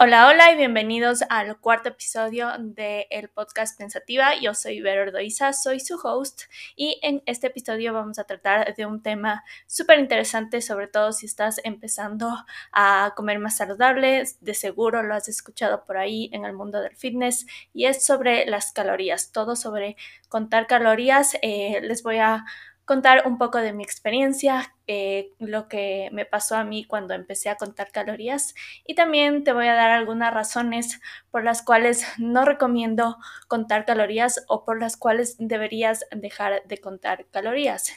Hola, hola y bienvenidos al cuarto episodio del podcast Pensativa. Yo soy Vero Ordoiza, soy su host y en este episodio vamos a tratar de un tema súper interesante, sobre todo si estás empezando a comer más saludable, de seguro lo has escuchado por ahí en el mundo del fitness y es sobre las calorías, todo sobre contar calorías. Eh, les voy a contar un poco de mi experiencia, eh, lo que me pasó a mí cuando empecé a contar calorías y también te voy a dar algunas razones por las cuales no recomiendo contar calorías o por las cuales deberías dejar de contar calorías.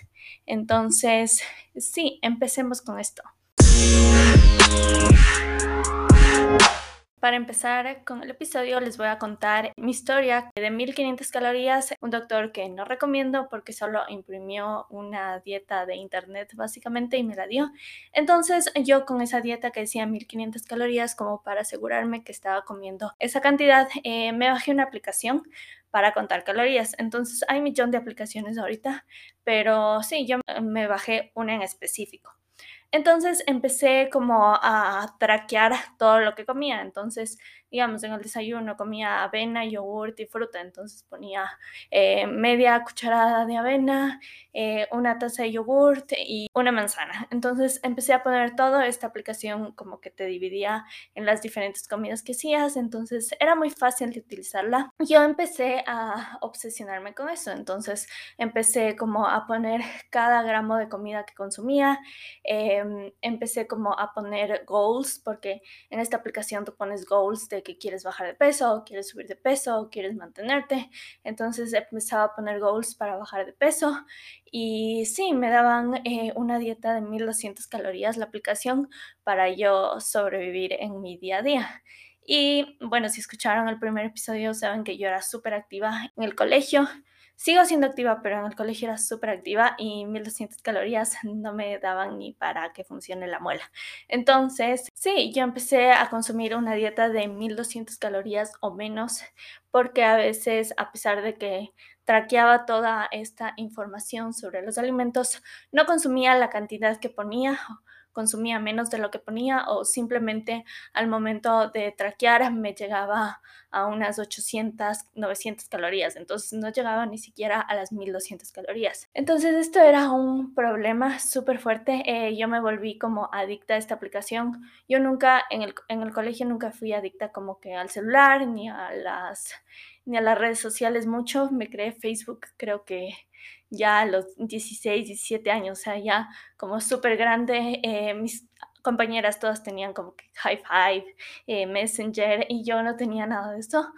Entonces, sí, empecemos con esto. Para empezar con el episodio les voy a contar mi historia de 1500 calorías, un doctor que no recomiendo porque solo imprimió una dieta de internet básicamente y me la dio. Entonces yo con esa dieta que decía 1500 calorías como para asegurarme que estaba comiendo esa cantidad, eh, me bajé una aplicación para contar calorías. Entonces hay un millón de aplicaciones ahorita, pero sí, yo me bajé una en específico. Entonces empecé como a traquear todo lo que comía. Entonces digamos, en el desayuno comía avena, yogurt y fruta, entonces ponía eh, media cucharada de avena, eh, una taza de yogurt y una manzana. Entonces empecé a poner todo, esta aplicación como que te dividía en las diferentes comidas que hacías, entonces era muy fácil de utilizarla. Yo empecé a obsesionarme con eso, entonces empecé como a poner cada gramo de comida que consumía, em, empecé como a poner goals, porque en esta aplicación tú pones goals de que quieres bajar de peso, quieres subir de peso, quieres mantenerte. Entonces empezaba a poner goals para bajar de peso y sí, me daban eh, una dieta de 1200 calorías la aplicación para yo sobrevivir en mi día a día. Y bueno, si escucharon el primer episodio, saben que yo era súper activa en el colegio. Sigo siendo activa, pero en el colegio era súper activa y 1200 calorías no me daban ni para que funcione la muela. Entonces, sí, yo empecé a consumir una dieta de 1200 calorías o menos porque a veces, a pesar de que traqueaba toda esta información sobre los alimentos, no consumía la cantidad que ponía consumía menos de lo que ponía o simplemente al momento de traquear me llegaba a unas 800, 900 calorías, entonces no llegaba ni siquiera a las 1200 calorías. Entonces esto era un problema súper fuerte, eh, yo me volví como adicta a esta aplicación, yo nunca en el, en el colegio nunca fui adicta como que al celular ni a las ni a las redes sociales mucho, me creé Facebook creo que ya a los 16, 17 años, o sea, ya como súper grande, eh, mis compañeras todas tenían como high five, eh, messenger y yo no tenía nada de eso.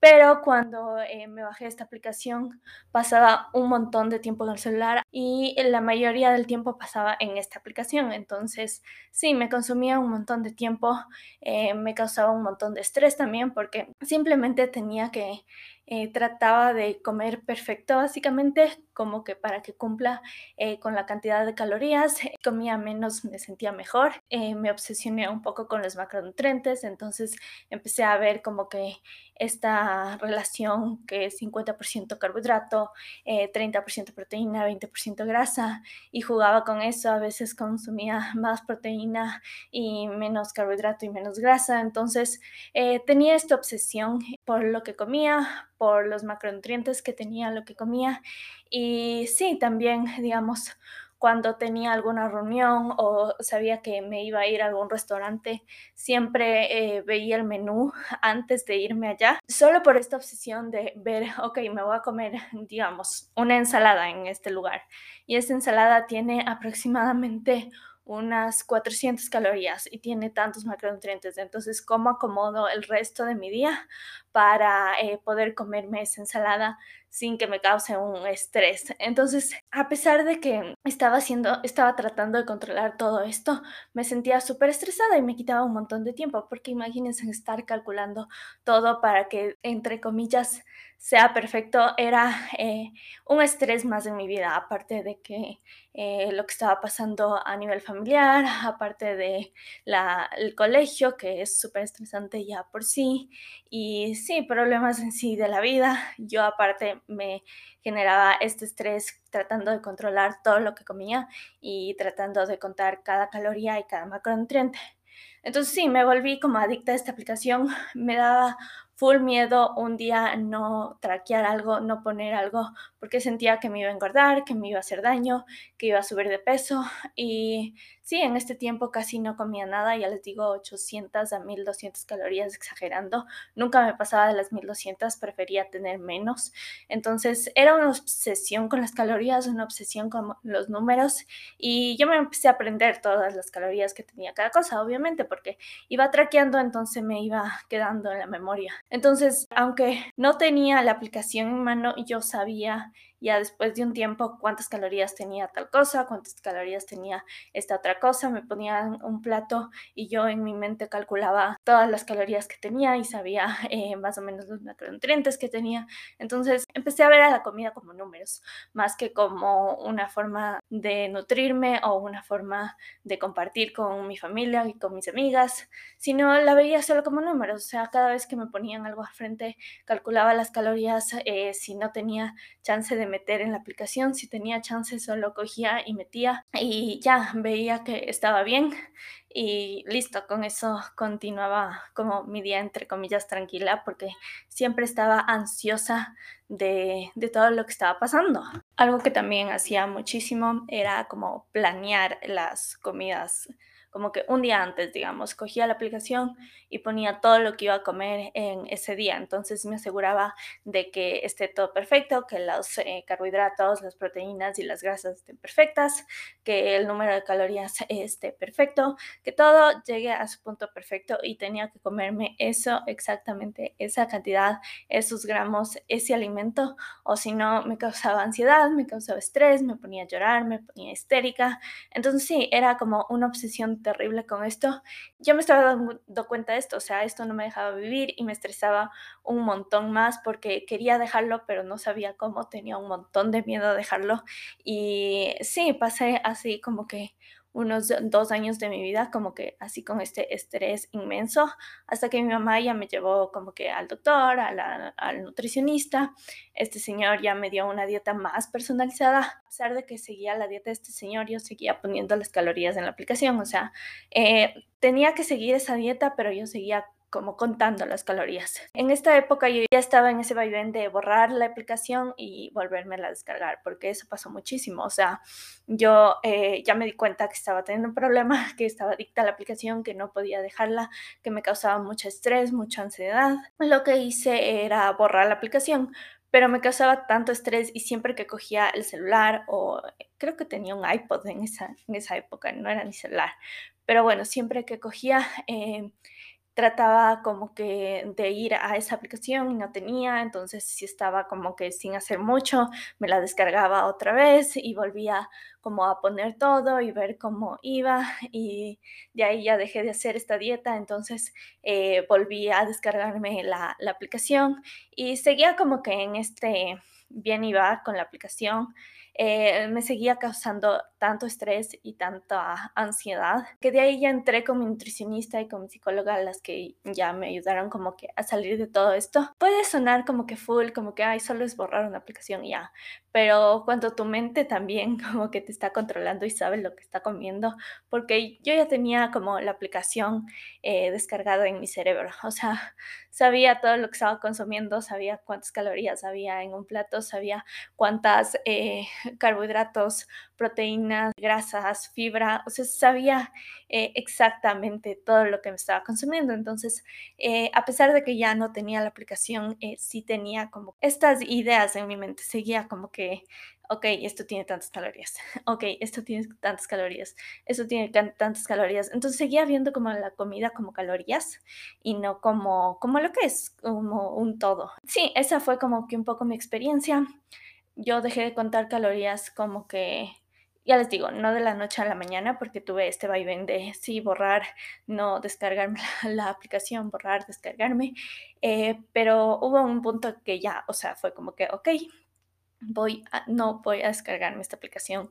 Pero cuando eh, me bajé esta aplicación pasaba un montón de tiempo en el celular y la mayoría del tiempo pasaba en esta aplicación. Entonces sí, me consumía un montón de tiempo, me causaba un montón de estrés también porque simplemente tenía que eh, trataba de comer perfecto, básicamente, como que para que cumpla eh, con la cantidad de calorías. Comía menos, me sentía mejor. Eh, me obsesioné un poco con los macronutrientes, entonces empecé a ver como que esta relación que es 50% carbohidrato, 30% proteína, 20% grasa, y jugaba con eso. A veces consumía más proteína y menos carbohidrato y menos grasa. Entonces tenía esta obsesión por lo que comía, por los macronutrientes que tenía lo que comía. Y sí, también, digamos, cuando tenía alguna reunión o sabía que me iba a ir a algún restaurante, siempre eh, veía el menú antes de irme allá, solo por esta obsesión de ver, ok, me voy a comer, digamos, una ensalada en este lugar. Y esta ensalada tiene aproximadamente unas 400 calorías y tiene tantos macronutrientes. Entonces, ¿cómo acomodo el resto de mi día para eh, poder comerme esa ensalada sin que me cause un estrés. Entonces, a pesar de que estaba haciendo, estaba tratando de controlar todo esto, me sentía súper estresada y me quitaba un montón de tiempo, porque imagínense estar calculando todo para que, entre comillas, sea perfecto, era eh, un estrés más en mi vida, aparte de que eh, lo que estaba pasando a nivel familiar, aparte de la, el colegio, que es súper estresante ya por sí, y sí, problemas en sí de la vida. Yo aparte me generaba este estrés tratando de controlar todo lo que comía y tratando de contar cada caloría y cada macronutriente. Entonces sí, me volví como adicta a esta aplicación, me daba full miedo un día no traquear algo, no poner algo, porque sentía que me iba a engordar, que me iba a hacer daño, que iba a subir de peso. Y sí, en este tiempo casi no comía nada, ya les digo 800 a 1200 calorías exagerando. Nunca me pasaba de las 1200, prefería tener menos. Entonces era una obsesión con las calorías, una obsesión con los números. Y yo me empecé a aprender todas las calorías que tenía cada cosa, obviamente, porque iba traqueando, entonces me iba quedando en la memoria. Entonces, aunque no tenía la aplicación en mano, yo sabía ya después de un tiempo cuántas calorías tenía tal cosa, cuántas calorías tenía esta otra cosa, me ponían un plato y yo en mi mente calculaba todas las calorías que tenía y sabía eh, más o menos los macronutrientes que tenía. Entonces empecé a ver a la comida como números, más que como una forma de nutrirme o una forma de compartir con mi familia y con mis amigas, sino la veía solo como números. O sea, cada vez que me ponían algo al frente, calculaba las calorías, eh, si no tenía chance de meter en la aplicación. Si tenía chance, solo cogía y metía y ya veía que estaba bien y listo, con eso continuaba como mi día entre comillas tranquila porque siempre estaba ansiosa de, de, todo lo que estaba pasando. Algo que también hacía muchísimo era como planear las comidas como que un día antes, digamos, cogía la aplicación y ponía todo lo que iba a comer en ese día. Entonces me aseguraba de que esté todo perfecto, que los eh, carbohidratos, las proteínas y las grasas estén perfectas, que el número de calorías esté perfecto, que todo llegue a su punto perfecto y tenía que comerme eso exactamente, esa cantidad, esos gramos, ese alimento, o si no me causaba ansiedad, me causaba estrés, me ponía a llorar, me ponía histérica. Entonces sí, era como una obsesión terrible con esto, yo me estaba dando cuenta de esto, o sea, esto no me dejaba vivir y me estresaba un montón más porque quería dejarlo, pero no sabía cómo, tenía un montón de miedo a dejarlo. Y sí, pasé así como que unos dos años de mi vida como que así con este estrés inmenso, hasta que mi mamá ya me llevó como que al doctor, al nutricionista. Este señor ya me dio una dieta más personalizada. A pesar de que seguía la dieta de este señor, yo seguía poniendo las calorías en la aplicación. O sea, eh, tenía que seguir esa dieta, pero yo seguía como contando las calorías. En esta época yo ya estaba en ese vaivén de borrar la aplicación y volverme a descargar, porque eso pasó muchísimo. O sea, yo eh, ya me di cuenta que estaba teniendo un problema, que estaba adicta a la aplicación, que no podía dejarla, que me causaba mucho estrés, mucha ansiedad. Lo que hice era borrar la aplicación, pero me causaba tanto estrés y siempre que cogía el celular o creo que tenía un iPod en esa, en esa época, no era ni celular, pero bueno, siempre que cogía... Eh, trataba como que de ir a esa aplicación y no tenía, entonces si estaba como que sin hacer mucho, me la descargaba otra vez y volvía como a poner todo y ver cómo iba y de ahí ya dejé de hacer esta dieta, entonces eh, volví a descargarme la, la aplicación y seguía como que en este bien iba con la aplicación eh, me seguía causando tanto estrés y tanta ansiedad que de ahí ya entré con mi nutricionista y con mi psicóloga, las que ya me ayudaron como que a salir de todo esto. Puede sonar como que full, como que, ay, solo es borrar una aplicación y ya, pero cuando tu mente también como que te está controlando y sabe lo que está comiendo, porque yo ya tenía como la aplicación eh, descargada en mi cerebro, o sea, sabía todo lo que estaba consumiendo, sabía cuántas calorías había en un plato, sabía cuántas eh, carbohidratos, proteínas, grasas, fibra, o sea, sabía eh, exactamente todo lo que me estaba consumiendo. Entonces, eh, a pesar de que ya no tenía la aplicación, eh, sí tenía como estas ideas en mi mente, seguía como que, ok, esto tiene tantas calorías, ok, esto tiene tantas calorías, esto tiene tantas calorías. Entonces seguía viendo como la comida como calorías y no como, como lo que es, como un todo. Sí, esa fue como que un poco mi experiencia yo dejé de contar calorías como que, ya les digo, no de la noche a la mañana porque tuve este vaivén de sí, borrar, no descargarme la, aplicación, borrar, descargarme, eh, pero hubo un punto que ya, o sea, fue como que, ok, voy no voy a descargarme esta aplicación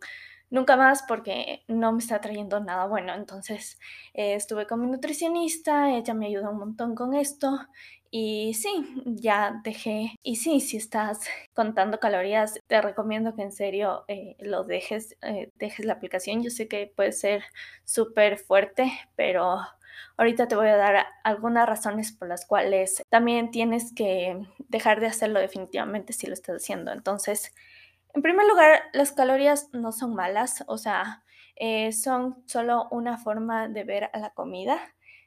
nunca más porque no me está trayendo nada bueno. Entonces eh, estuve con mi nutricionista, ella me ayudó un montón con esto y sí, ya dejé. Y sí, si estás contando calorías, te recomiendo que en serio eh, lo dejes, eh, dejes la aplicación. Yo sé que puede ser súper fuerte, pero Ahorita te voy a dar algunas razones por las cuales también tienes que dejar de hacerlo definitivamente si lo estás haciendo. Entonces, en primer lugar, las calorías no son malas, o sea, eh, son solo una forma de ver a la comida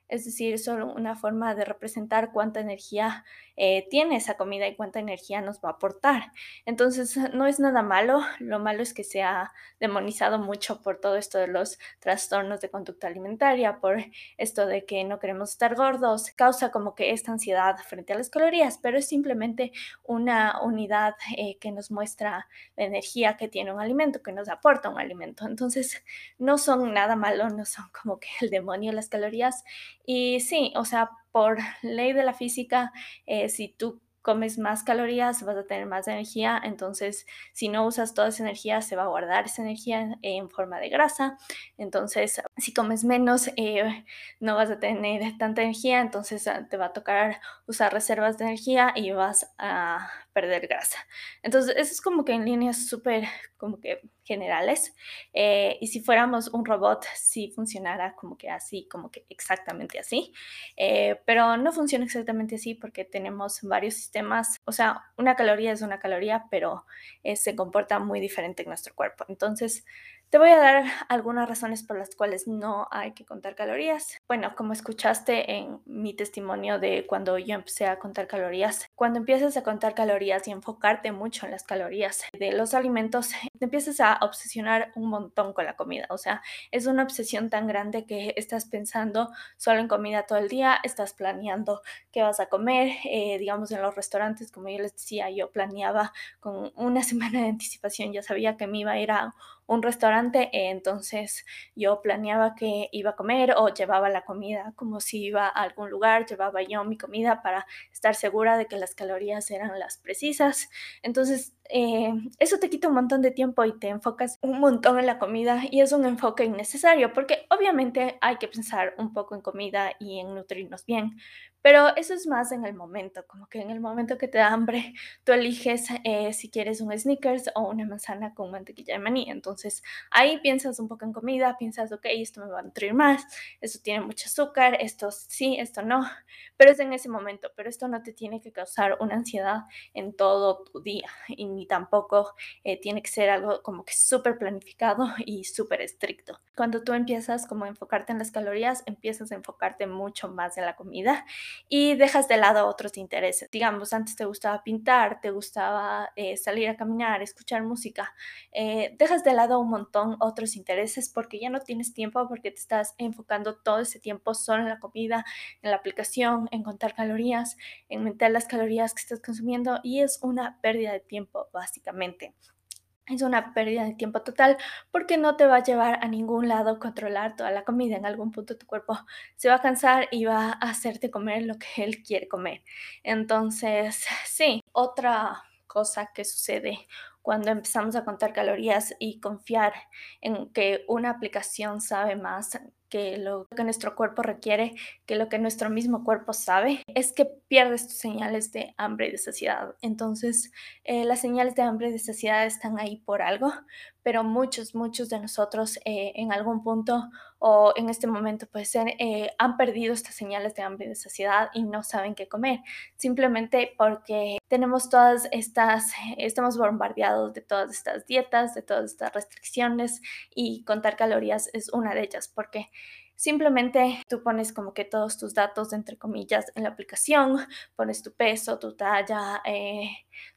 es decir, solo una forma de representar cuánta energía eh, tiene esa comida y cuánta energía nos va a aportar. Entonces, no es nada malo, lo malo es que se ha demonizado mucho por todo esto de los trastornos de conducta alimentaria, por esto de que no queremos estar gordos, causa como que esta ansiedad frente a las calorías, pero es simplemente una unidad eh, que nos muestra la energía que tiene un alimento, que nos aporta un alimento. Entonces, no son nada malo, no son como que el demonio las calorías y sí, o sea, por ley de la física, eh, si tú comes más calorías, vas a tener más energía, entonces si no usas toda esa energía, se va a guardar esa energía en forma de grasa, entonces si comes menos, eh, no vas a tener tanta energía, entonces ah, te va a tocar usar reservas de energía y vas a perder grasa. Entonces, eso es como que en líneas súper como que generales. Eh, y si fuéramos un robot, sí funcionara como que así, como que exactamente así. Eh, pero no funciona exactamente así porque tenemos varios sistemas. O sea, una caloría es una caloría, pero eh, se comporta muy diferente en nuestro cuerpo. Entonces, te voy a dar algunas razones por las cuales no hay que contar calorías. Bueno, como escuchaste en mi testimonio de cuando yo empecé a contar calorías, cuando empiezas a contar calorías y enfocarte mucho en las calorías de los alimentos, te empiezas a obsesionar un montón con la comida. O sea, es una obsesión tan grande que estás pensando solo en comida todo el día, estás planeando qué vas a comer. Eh, digamos, en los restaurantes, como yo les decía, yo planeaba con una semana de anticipación, ya sabía que me iba a ir a un restaurante, entonces yo planeaba que iba a comer o llevaba la comida como si iba a algún lugar, llevaba yo mi comida para estar segura de que las calorías eran las precisas. Entonces, eh, eso te quita un montón de tiempo y te enfocas un montón en la comida y es un enfoque innecesario porque obviamente hay que pensar un poco en comida y en nutrirnos bien, pero eso es más en el momento, como que en el momento que te da hambre, tú eliges eh, si quieres un sneakers o una manzana con mantequilla de maní. Entonces ahí piensas un poco en comida, piensas, ok, esto me va a nutrir más, esto tiene mucho azúcar, esto sí, esto no, pero es en ese momento, pero esto no te tiene que causar una ansiedad en todo tu día y ni tampoco eh, tiene que ser algo como que súper planificado y súper estricto. Cuando tú empiezas como a enfocarte en las calorías, empiezas a enfocarte mucho más en la comida y dejas de lado otros intereses. Digamos, antes te gustaba pintar, te gustaba eh, salir a caminar, escuchar música, eh, dejas de lado un montón otros intereses porque ya no tienes tiempo porque te estás enfocando todo ese tiempo solo en la comida, en la aplicación, en contar calorías, en meter las calorías que estás consumiendo y es una pérdida de tiempo básicamente. Es una pérdida de tiempo total porque no te va a llevar a ningún lado controlar toda la comida. En algún punto tu cuerpo se va a cansar y va a hacerte comer lo que él quiere comer. Entonces, sí, otra cosa que sucede cuando empezamos a contar calorías y confiar en que una aplicación sabe más que lo que nuestro cuerpo requiere, que lo que nuestro mismo cuerpo sabe, es que pierdes tus señales de hambre y de saciedad. Entonces, eh, las señales de hambre y de saciedad están ahí por algo, pero muchos, muchos de nosotros eh, en algún punto o en este momento puede ser, eh, han perdido estas señales de hambre y de saciedad y no saben qué comer, simplemente porque tenemos todas estas, estamos bombardeados de todas estas dietas, de todas estas restricciones y contar calorías es una de ellas, porque Simplemente tú pones como que todos tus datos, entre comillas, en la aplicación, pones tu peso, tu talla, eh,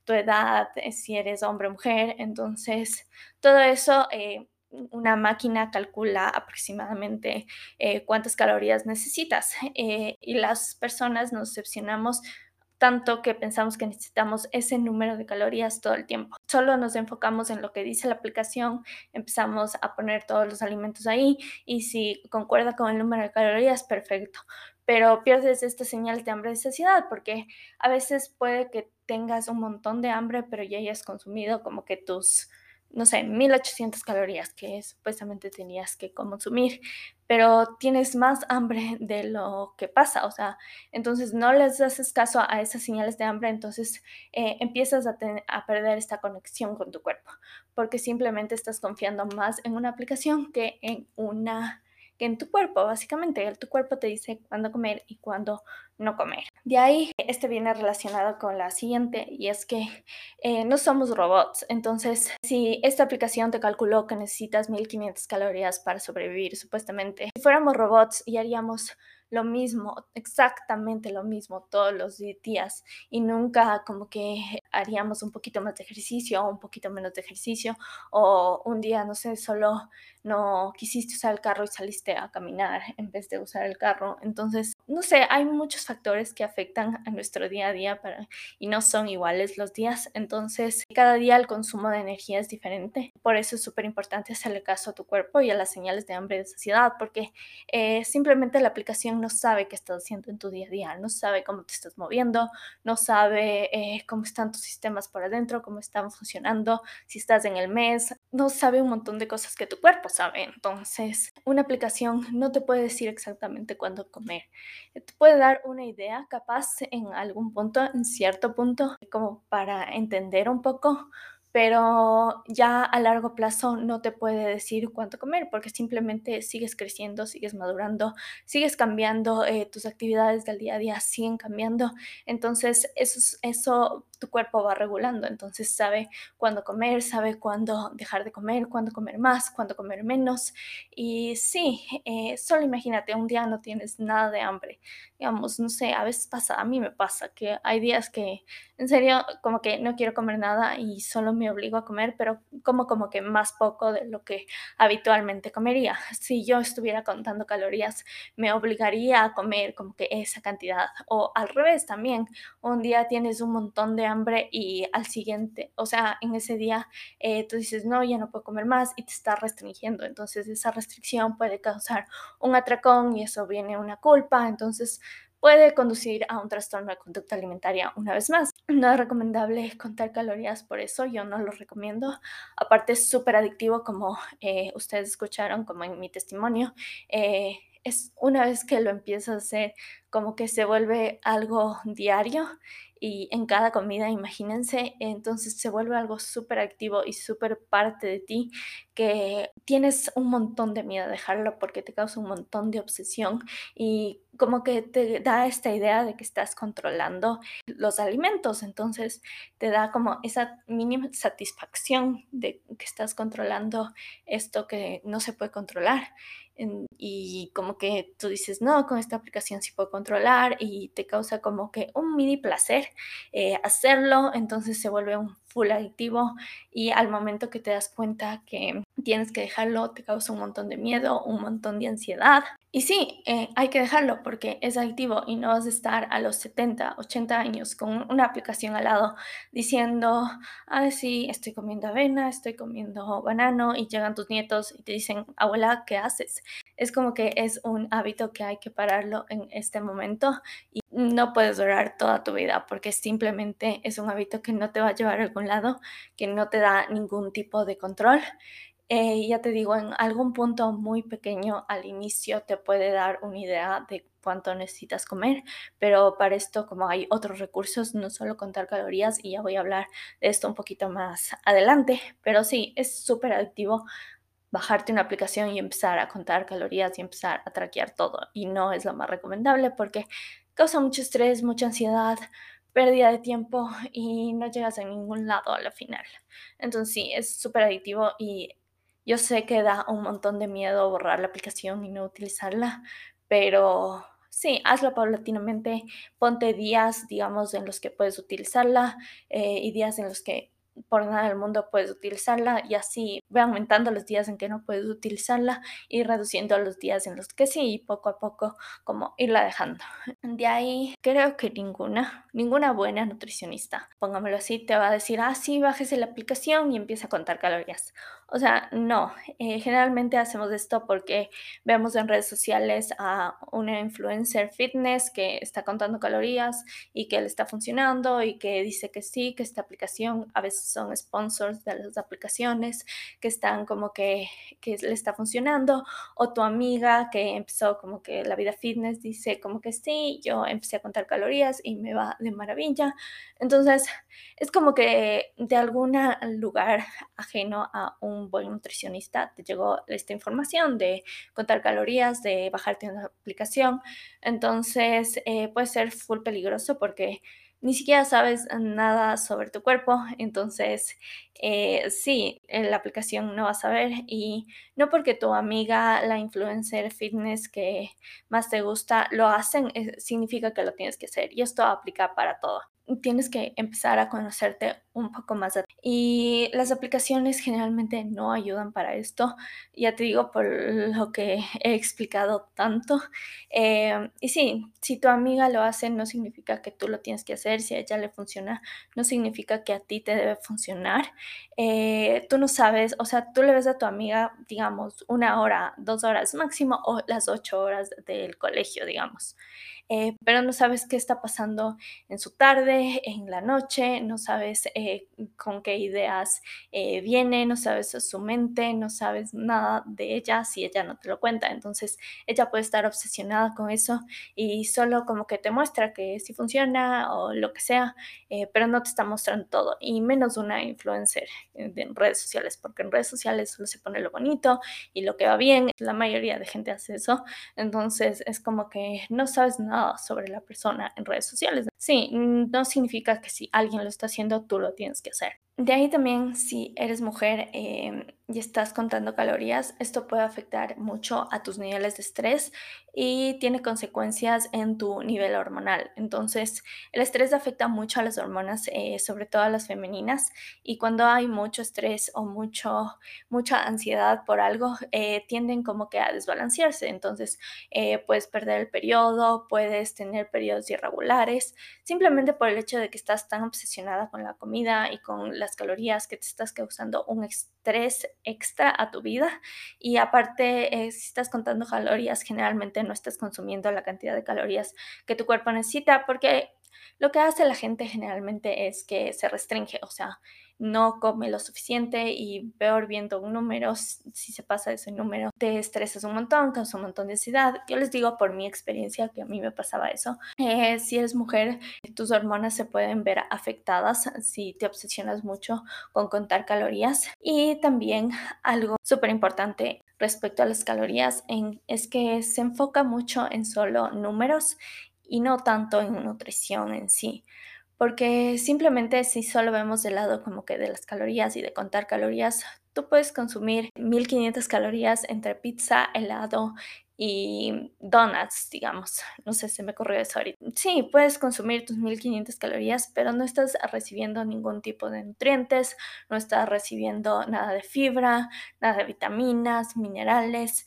tu edad, eh, si eres hombre o mujer. Entonces, todo eso, eh, una máquina calcula aproximadamente cuántas calorías necesitas. y las personas nos decepcionamos tanto que pensamos que necesitamos ese número de calorías todo el tiempo. Solo nos enfocamos en lo que dice la aplicación, empezamos a poner todos los alimentos ahí y si concuerda con el número de calorías, perfecto. Pero pierdes esta señal de hambre de saciedad porque a veces puede que tengas un montón de hambre, pero ya hayas consumido como que tus no sé, 1800 calorías que supuestamente tenías que consumir, pero tienes más hambre de lo que pasa, o sea, entonces no les haces caso a esas señales de hambre, entonces eh, empiezas a, a perder esta conexión con tu cuerpo, porque simplemente estás confiando más en una aplicación que en una que en tu cuerpo, básicamente. Tu cuerpo te dice cuándo comer y cuándo no comer. De ahí, este viene relacionado con la siguiente y es que eh, no somos robots. Entonces, si esta aplicación te calculó que necesitas 1500 calorías para sobrevivir, supuestamente, si fuéramos robots y haríamos lo mismo, exactamente lo mismo todos los días y nunca como que haríamos un poquito más de ejercicio o un poquito menos de ejercicio o un día, no sé, solo no quisiste usar el carro y saliste a caminar en vez de usar el carro. Entonces, no sé, hay muchos factores que afectan a nuestro día a día para, y no son iguales los días. Entonces, cada día el consumo de energía es diferente. Por eso es súper importante hacerle caso a tu cuerpo y a las señales de hambre y de saciedad, porque eh, simplemente la aplicación no sabe qué estás haciendo en tu día a día, no sabe cómo te estás moviendo, no sabe eh, cómo están tus sistemas por adentro, cómo están funcionando, si estás en el mes, no sabe un montón de cosas que tu cuerpo sabe. Entonces, una aplicación no te puede decir exactamente cuándo comer. Te puede dar una idea, capaz en algún punto, en cierto punto, como para entender un poco, pero ya a largo plazo no te puede decir cuánto comer porque simplemente sigues creciendo, sigues madurando, sigues cambiando, eh, tus actividades del día a día siguen cambiando. Entonces, eso, eso tu cuerpo va regulando, entonces sabe cuándo comer, sabe cuándo dejar de comer, cuándo comer más, cuándo comer menos. Y sí, eh, solo imagínate, un día no tienes nada de hambre, digamos, no sé, a veces pasa, a mí me pasa que hay días que en serio como que no quiero comer nada y solo me obligo a comer, pero como como que más poco de lo que habitualmente comería. Si yo estuviera contando calorías, me obligaría a comer como que esa cantidad. O al revés también, un día tienes un montón de hambre y al siguiente, o sea, en ese día eh, tú dices, no, ya no puedo comer más y te está restringiendo. Entonces esa restricción puede causar un atracón y eso viene una culpa. Entonces puede conducir a un trastorno de conducta alimentaria una vez más. No es recomendable contar calorías, por eso yo no lo recomiendo. Aparte es súper adictivo como eh, ustedes escucharon, como en mi testimonio. Eh, es una vez que lo empiezas a hacer, como que se vuelve algo diario y en cada comida, imagínense, entonces se vuelve algo súper activo y súper parte de ti que tienes un montón de miedo a dejarlo porque te causa un montón de obsesión y como que te da esta idea de que estás controlando los alimentos, entonces te da como esa mínima satisfacción de que estás controlando esto que no se puede controlar y como que tú dices, no, con esta aplicación sí puedo controlar y te causa como que un mini placer eh, hacerlo, entonces se vuelve un full adictivo y al momento que te das cuenta que tienes que dejarlo, te causa un montón de miedo, un montón de ansiedad. Y sí, eh, hay que dejarlo porque es adictivo y no vas a estar a los 70, 80 años con una aplicación al lado diciendo, ah, sí, estoy comiendo avena, estoy comiendo banano y llegan tus nietos y te dicen, abuela, ¿qué haces? Es como que es un hábito que hay que pararlo en este momento y no puedes durar toda tu vida porque simplemente es un hábito que no te va a llevar a algún lado, que no te da ningún tipo de control. Eh, ya te digo, en algún punto muy pequeño al inicio te puede dar una idea de cuánto necesitas comer, pero para esto como hay otros recursos, no solo contar calorías y ya voy a hablar de esto un poquito más adelante, pero sí, es súper adictivo bajarte una aplicación y empezar a contar calorías y empezar a traquear todo y no es lo más recomendable porque causa mucho estrés, mucha ansiedad, pérdida de tiempo y no llegas a ningún lado a la final. Entonces sí, es súper adictivo y yo sé que da un montón de miedo borrar la aplicación y no utilizarla, pero sí, hazlo paulatinamente, ponte días, digamos, en los que puedes utilizarla eh, y días en los que por nada del mundo puedes utilizarla y así ve aumentando los días en que no puedes utilizarla y reduciendo los días en los que sí y poco a poco como irla dejando. De ahí creo que ninguna, ninguna buena nutricionista, pongámoslo así, te va a decir, ah, sí, bájese la aplicación y empieza a contar calorías. O sea, no, eh, generalmente hacemos esto porque vemos en redes sociales a una influencer fitness que está contando calorías y que le está funcionando y que dice que sí, que esta aplicación a veces son sponsors de las aplicaciones que están como que, que le está funcionando o tu amiga que empezó como que la vida fitness dice como que sí, yo empecé a contar calorías y me va de maravilla. Entonces, es como que de algún lugar ajeno a un un buen nutricionista, te llegó esta información de contar calorías, de bajarte una aplicación. Entonces eh, puede ser full peligroso porque ni siquiera sabes nada sobre tu cuerpo, entonces eh, sí, la aplicación no va a saber y no porque tu amiga, la influencer fitness que más te gusta, lo hacen, eh, significa que lo tienes que hacer. Y esto aplica para todo. Tienes que empezar a conocerte un poco más. Y las aplicaciones generalmente no ayudan para esto. Ya te digo por lo que he explicado tanto. Eh, y sí, si tu amiga lo hace, no significa que tú lo tienes que hacer. Si a ella le funciona, no significa que a ti te debe funcionar. Eh, tú no sabes, o sea, tú le ves a tu amiga, digamos, una hora, dos horas máximo o las ocho horas del colegio, digamos. Eh, pero no sabes qué está pasando en su tarde, en la noche, no sabes eh, con qué ideas eh, viene, no sabes su mente, no sabes nada de ella si ella no te lo cuenta. Entonces ella puede estar obsesionada con eso y solo como que te muestra que sí funciona o lo que sea, pero no te está mostrando todo y menos una influencer en redes sociales, porque en redes sociales solo se pone lo bonito y lo que va bien. La mayoría de gente hace eso, entonces es como que no sabes nada sobre la persona en redes sociales. Sí, no significa que si alguien lo está haciendo, tú lo tienes que hacer. De ahí también, si eres mujer em, y estás contando calorías, esto puede afectar mucho a tus niveles de estrés y tiene consecuencias en tu nivel hormonal. Entonces, el estrés afecta mucho a las hormonas, eh, sobre todo a las femeninas, y cuando hay mucho estrés o mucho, mucha ansiedad por algo, eh, tienden como que a desbalancearse. Entonces, eh, puedes perder el periodo, puedes tener periodos irregulares, simplemente por el hecho de que estás tan obsesionada con la comida y con calorías, que te estás causando un estrés extra a tu vida. Y aparte eh, si estás contando calorías generalmente no estás consumiendo la cantidad de calorías que tu cuerpo necesita porque lo que hace la gente generalmente es que se restringe, o sea, no come lo suficiente y peor viendo un número, si se pasa ese número, te estresas un montón, causa un montón de ansiedad. Yo les digo por mi experiencia que a mí me pasaba eso. Eh, si eres mujer, tus hormonas se pueden ver afectadas si te obsesionas mucho con contar calorías. Y también algo súper importante respecto a las calorías es que se enfoca mucho en solo números y no tanto en nutrición en sí porque simplemente si solo vemos del lado como que de las calorías y de contar calorías, tú puedes consumir 1500 calorías entre pizza, helado y donuts, digamos. No sé, si me ocurrió eso ahorita. Sí, puedes consumir tus 1500 calorías, pero no estás recibiendo ningún tipo de nutrientes, no estás recibiendo nada de fibra, nada de vitaminas, minerales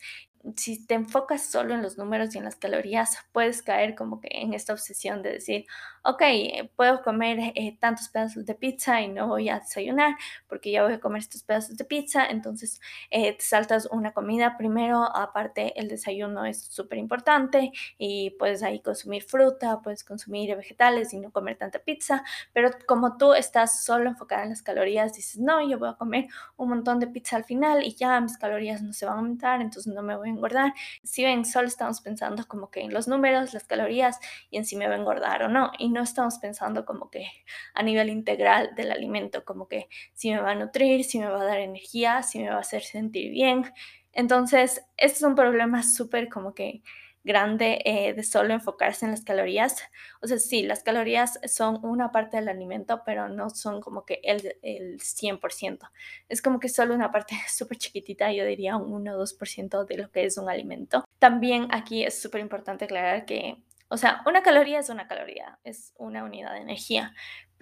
si te enfocas solo en los números y en las calorías, puedes caer como que en esta obsesión de decir, ok, eh, puedo comer eh, tantos pedazos de pizza y no voy a desayunar porque ya voy a comer estos pedazos de pizza, entonces eh, te saltas una comida primero, aparte el desayuno es súper importante y puedes ahí consumir fruta, puedes consumir vegetales y no comer tanta pizza, pero como tú estás solo enfocada en las calorías, dices, no, yo voy a comer un montón de pizza al final y ya mis calorías no se van a aumentar, entonces no me voy a engordar. Si ven, solo estamos pensando como que en los números, las calorías y en si me va a engordar o no. Y no estamos pensando como que a nivel integral del alimento, como que si me va a nutrir, si me va a dar energía, si me va a hacer sentir bien. Entonces, este es un problema súper como que grande eh, de solo enfocarse en las calorías. O sea, sí, las calorías son una parte del alimento, pero no son como que el, el 100%. Es como que solo una parte súper chiquitita, yo diría un 1 o 2% de lo que es un alimento. También aquí es súper importante aclarar que o sea, una caloría es una caloría, es una unidad de energía,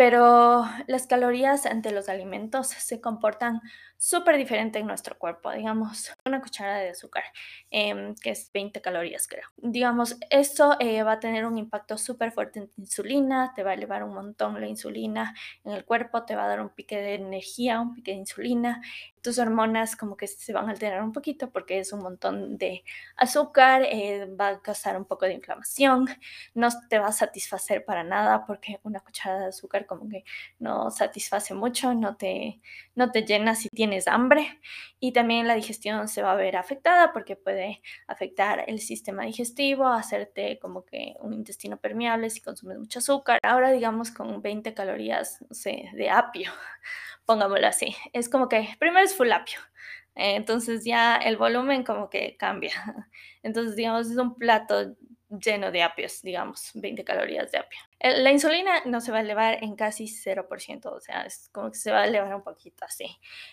pero las calorías ante los alimentos se comportan súper diferente en nuestro cuerpo. Digamos, una cucharada de azúcar, em, que es 20 calorías, creo. Digamos, esto eh, va a tener un impacto súper fuerte en tu insulina, te va a elevar un montón la insulina en el cuerpo, te va a dar un pique de energía, un pique de insulina. Tus hormonas como que se van a alterar un poquito porque es un montón de azúcar, eh, va a causar un poco de inflamación, no te va a satisfacer para nada porque una cucharada de azúcar como que no satisface mucho, no te, no te llena si tienes hambre y también la digestión se va a ver afectada porque puede afectar el sistema digestivo, hacerte como que un intestino permeable si consumes mucho azúcar. Ahora digamos con 20 calorías, de apio, pongámoslo así. Es como que primero es full apio entonces ya el volumen como que cambia. Entonces, digamos, es un plato lleno de apios, digamos, 20 calorías de apio. La insulina no se va a elevar en casi 0%, o sea, es como que se va a elevar un poquito así.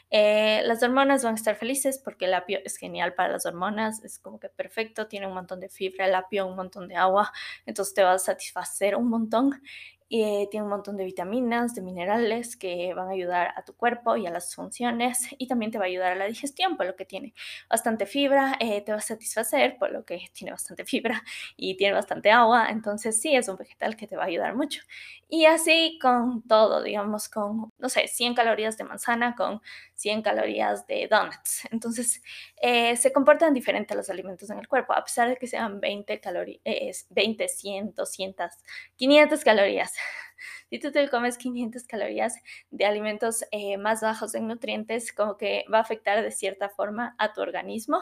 Eh, las hormonas van a estar felices porque el apio es genial para las hormonas, es como que perfecto, tiene un montón de fibra, el apio, un montón de agua, entonces te va a satisfacer un montón eh, tiene un montón de vitaminas, de minerales que van a ayudar a tu cuerpo y a las funciones y también te va a ayudar a la digestión, por lo que tiene bastante fibra, eh, te va a satisfacer, por lo que tiene bastante fibra y tiene bastante agua, entonces sí, es un vegetal que te va a ayudar mucho. Y así con todo, digamos, con, no sé, 100 calorías de manzana, con 100 calorías de donuts. Entonces, eh, se comportan diferente los alimentos en el cuerpo, a pesar de que sean 20 calorías, 20, 100, 200, 500 calorías. Si tú te comes 500 calorías de alimentos eh, más bajos en nutrientes, como que va a afectar de cierta forma a tu organismo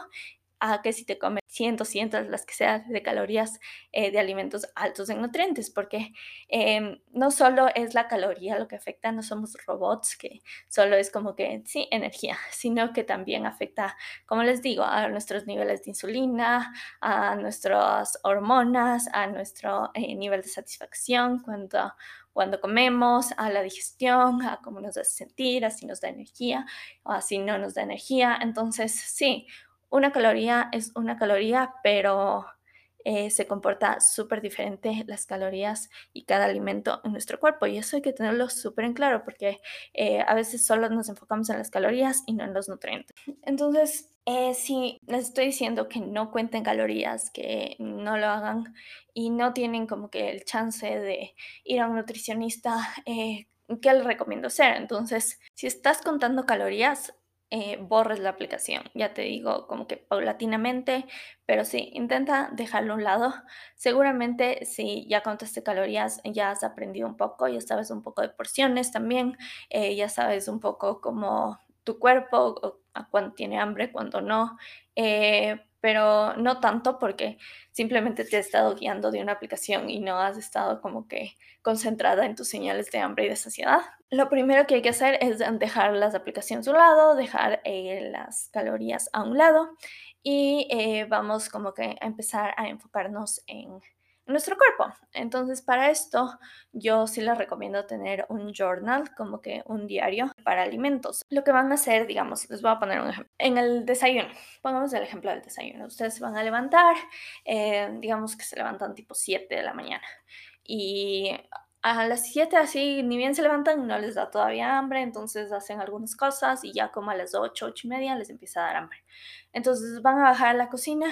a que si te comes 100, 200, las que sean de calorías eh, de alimentos altos en nutrientes, porque em, no solo es la caloría lo que afecta, no somos robots que solo es como que, sí, energía, sino que también afecta, como les digo, a nuestros niveles de insulina, a nuestras hormonas, a nuestro eh, nivel de satisfacción cuando cuando comemos, a la digestión, a cómo nos hace sentir, a si nos da energía o a si no nos da energía. Entonces, sí, una caloría es una caloría, pero eh, se comporta súper diferente las calorías y cada alimento en nuestro cuerpo. Y eso hay que tenerlo súper en claro porque eh, a veces solo nos enfocamos en las calorías y no en los nutrientes. Entonces, eh, si les estoy diciendo que no cuenten calorías, que no lo hagan y no tienen como que el chance de ir a un nutricionista, ¿qué les recomiendo hacer? Entonces, si estás contando calorías, eh, borres la aplicación. Ya te digo, como que paulatinamente, pero sí, intenta dejarlo a un lado. Seguramente si ya contaste calorías, ya has aprendido un poco, ya sabes un poco de porciones también, eh, ya sabes un poco cómo tu cuerpo, cuando tiene hambre, cuando no. Eh, pero no tanto porque simplemente te has estado guiando de una aplicación y no has estado como que concentrada en tus señales de hambre y de saciedad. Lo primero que hay que hacer es dejar las aplicaciones a un lado, dejar eh, las calorías a un lado y eh, vamos como que a empezar a enfocarnos en nuestro cuerpo. Entonces, para esto, yo sí les recomiendo tener un journal, como que un diario para alimentos. Lo que van a hacer, digamos, les voy a poner un ejemplo. En el desayuno, pongamos el ejemplo del desayuno. Ustedes se van a levantar, eh, digamos que se levantan tipo 7 de la mañana. Y a las 7 así, ni bien se levantan, no les da todavía hambre, entonces hacen algunas cosas y ya como a las 8, 8 y media les empieza a dar hambre. Entonces van a bajar a la cocina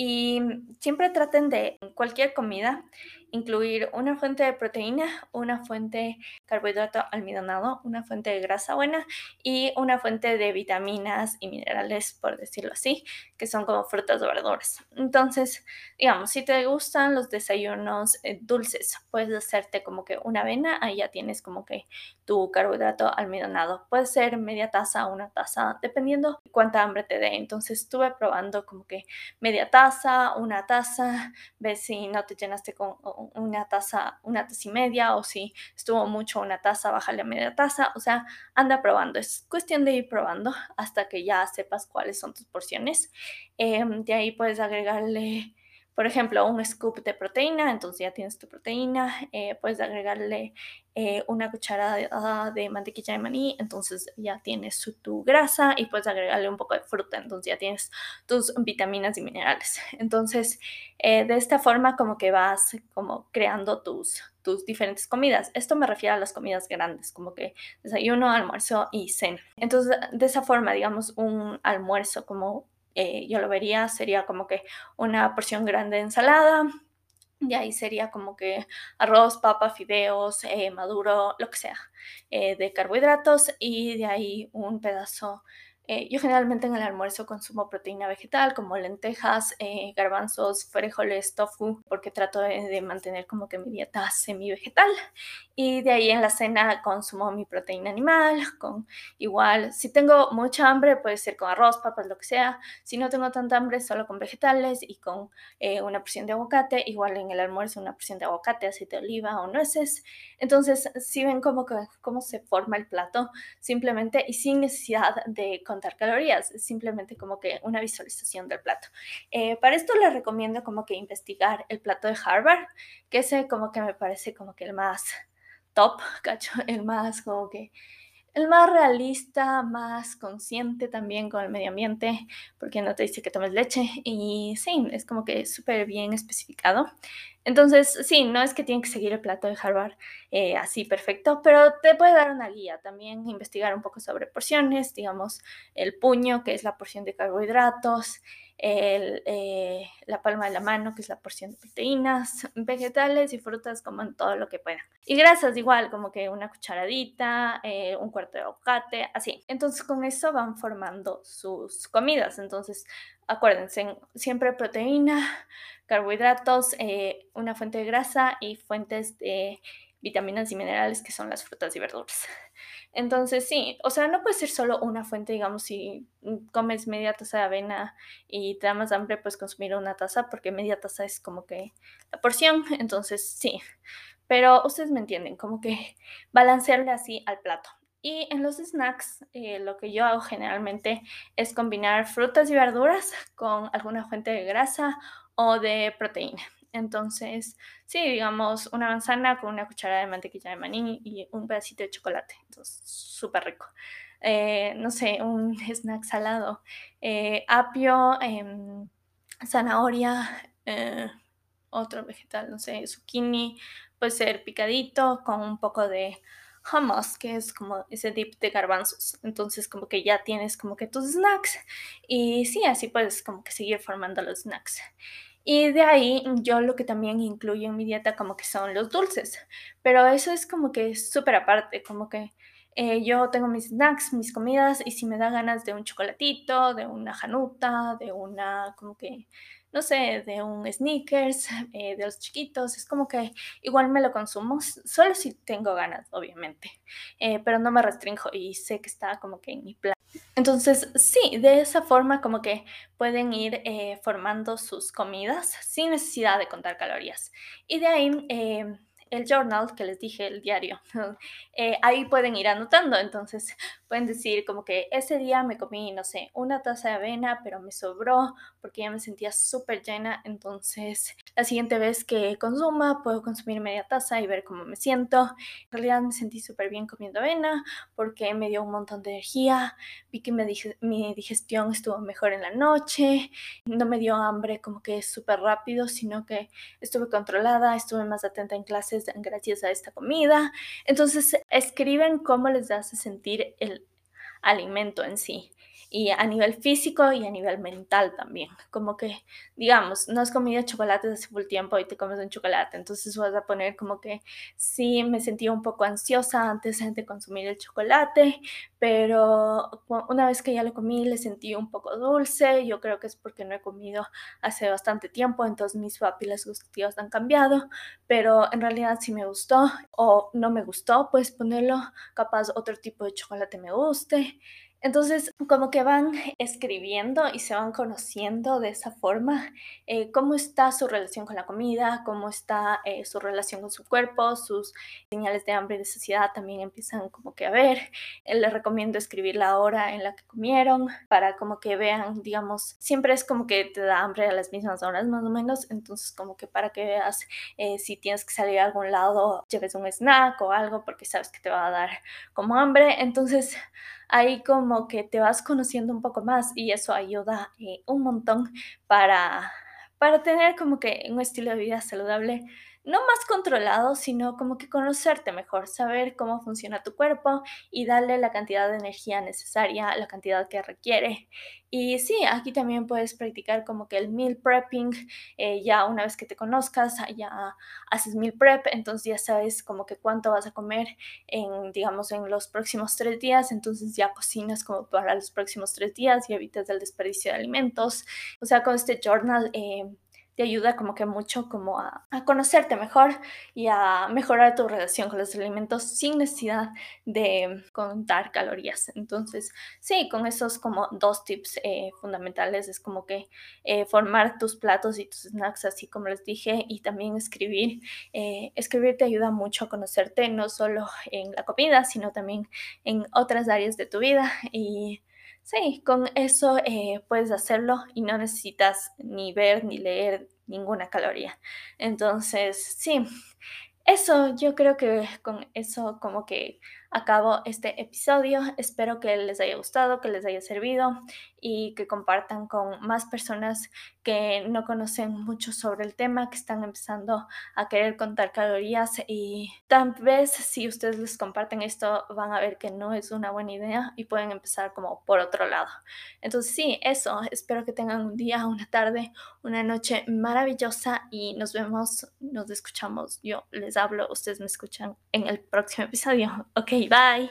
y siempre traten de cualquier comida incluir una fuente de proteína, una fuente de carbohidrato almidonado, una fuente de grasa buena y una fuente de vitaminas y minerales, por decirlo así, que son como frutas o verduras. Entonces, digamos, si te gustan los desayunos eh, dulces, puedes hacerte como que una avena, ahí ya tienes como que tu carbohidrato almidonado. Puede ser media taza o una taza, dependiendo cuánta hambre te dé. Entonces, estuve probando como que media taza, una taza, ves si no te llenaste con una taza, una taza y media, o si estuvo mucho una taza, bájale a media taza, o sea, anda probando, es cuestión de ir probando hasta que ya sepas cuáles son tus porciones. Em, de ahí puedes agregarle por ejemplo, un scoop de proteína, entonces ya tienes tu proteína, eh, puedes agregarle eh, una cucharada de mantequilla de maní, entonces ya tienes tu grasa y puedes agregarle un poco de fruta, entonces ya tienes tus vitaminas y minerales. Entonces, eh, de esta forma como que vas como creando tus, tus diferentes comidas. Esto me refiero a las comidas grandes, como que desayuno, almuerzo y cena. Entonces, de esa forma, digamos, un almuerzo como eh, yo lo vería, sería como que una porción grande de ensalada, de ahí sería como que arroz, papa, fideos, eh, maduro, lo que sea, eh, de carbohidratos y de ahí un pedazo eh, yo generalmente en el almuerzo consumo proteína vegetal como lentejas, eh, garbanzos, frijoles, tofu, porque trato de, mantener como que mi dieta semi-vegetal. Y de ahí en la cena consumo mi proteína animal, con igual, si tengo mucha hambre puede ser con arroz, papas, lo que sea. Si no tengo tanta hambre, solo con vegetales y con eh, una porción de aguacate. Igual en el almuerzo una porción de aguacate, aceite de oliva o nueces. Entonces, si ven cómo, cómo se forma el plato, simplemente y sin necesidad de calorías, es simplemente como que una visualización del plato. Eh, para esto les recomiendo como que investigar el plato de Harvard, que ese como que me parece como que el más top, cacho, el más como que el más realista, más consciente también con el medio ambiente, porque no te dice que tomes leche y sí, es como que súper bien especificado. Entonces, sí, no es que tienen que seguir el plato de Harvard eh, así perfecto, pero te puede dar una guía también, investigar un poco sobre porciones, digamos, el puño, que es la porción de carbohidratos, eh, la palma de la mano, que es la porción de proteínas, vegetales y frutas, como en todo lo que puedan. Y grasas igual, como que una cucharadita, eh, un cuarto de aguacate, así. Entonces con eso van formando sus comidas. Entonces acuérdense, siempre proteína, carbohidratos, eh, una fuente de grasa y fuentes de vitaminas y minerales que son las frutas y verduras. Entonces, sí, o sea, no puede ser solo una fuente, digamos, si comes media taza de avena y te da más hambre, pues consumir una taza, porque media taza es como que la porción, entonces sí. Pero ustedes me entienden, como que balancearle así al plato. Y en los snacks, eh, lo que yo hago generalmente es combinar frutas y verduras con alguna fuente de grasa o de proteína. Entonces, sí, digamos, una manzana con una cucharada de mantequilla de maní y un pedacito de chocolate. Entonces, súper rico. Eh, no sé, un snack salado. Eh, apio, em, zanahoria, eh, otro vegetal, no sé, zucchini, puede ser picadito con un poco de hummus, que es como ese dip de garbanzos. Entonces, como que ya tienes como que tus snacks. Y sí, así puedes como que seguir formando los snacks. Y de ahí yo lo que también incluyo en mi dieta como que son los dulces, pero eso es como que súper aparte, como que eh, yo tengo mis snacks, mis comidas y si me da ganas de un chocolatito, de una januta, de una como que no sé, de un sneakers, eh, de los chiquitos, es como que igual me lo consumo, solo si tengo ganas, obviamente, eh, pero no me restringo y sé que está como que en mi plan. Entonces, sí, de esa forma como que pueden ir eh, formando sus comidas sin necesidad de contar calorías. Y de ahí el journal que les dije, el diario, eh, ahí pueden ir anotando. Entonces pueden decir como que ese día me comí, no sé, una taza de avena, pero me sobró porque ya me sentía súper llena. Entonces la siguiente vez que consuma, puedo consumir media taza y ver cómo me siento. En realidad me sentí súper bien comiendo avena porque me dio un montón de energía. Vi que mi digestión estuvo mejor en la noche. No me dio hambre como que súper rápido, sino que estuve controlada, estuve más atenta en clases gracias a esta comida. Entonces escriben cómo les hace sentir el alimento en sí y a nivel físico y a nivel mental también. Como que, digamos, no has comido chocolate hace full tiempo y te comes un chocolate, entonces vas a poner como que sí, me sentía un poco ansiosa antes de consumir el chocolate, pero una vez que ya lo comí le sentí un poco dulce, yo creo que es porque no he comido hace bastante tiempo, entonces mis papilas gustativas han cambiado, pero en realidad si me gustó o no me gustó, pues ponerlo, capaz otro tipo de chocolate me guste. Entonces, como que van escribiendo y se van conociendo de esa forma eh, cómo está su relación con la comida, cómo está eh, su relación con su cuerpo, sus señales de hambre y de saciedad también empiezan como que a ver. Eh, les recomiendo escribir la hora en la que comieron para como que vean, digamos, siempre es como que te da hambre a las mismas horas más o menos, entonces como que para que veas si tienes que salir a algún lado, lleves un snack o algo porque sabes que te va a dar como hambre. Entonces, ahí como que te vas conociendo un poco más y eso ayuda eh, un montón para, para tener como que un estilo de vida saludable no más controlado, sino como que conocerte mejor, saber cómo funciona tu cuerpo y darle la cantidad de energía necesaria, la cantidad que requiere. Y sí, aquí también puedes practicar como que el meal prepping, eh, ya una vez que te conozcas, ya haces meal prep, entonces ya sabes como que cuánto vas a comer en, digamos, en los próximos tres días, entonces ya cocinas como para los próximos tres días y evitas el desperdicio de alimentos. O sea, con este journal... Eh, te ayuda como que mucho como a, conocerte mejor y a mejorar tu relación con los alimentos sin necesidad de contar calorías. Entonces, sí, con esos como dos tips eh, fundamentales es como que eh, formar tus platos y tus snacks, así como les dije, y también escribir. Eh, escribir te ayuda mucho a conocerte, no solo en la comida, sino también en otras áreas de tu vida y Sí, con eso eh, puedes hacerlo y no necesitas ni ver ni leer ninguna caloría. Entonces, sí, eso, yo creo que con eso como que acabo este episodio. Espero que les haya gustado, que les haya servido y que compartan con más personas que no conocen mucho sobre el tema, que están empezando a querer contar calorías y tal vez si ustedes les comparten esto van a ver que no es una buena idea y pueden empezar como por otro lado. Entonces sí, eso, espero que tengan un día, una tarde, una noche maravillosa y nos vemos, nos escuchamos. Yo les hablo, ustedes me escuchan en el próximo episodio. Ok, Okay, bye.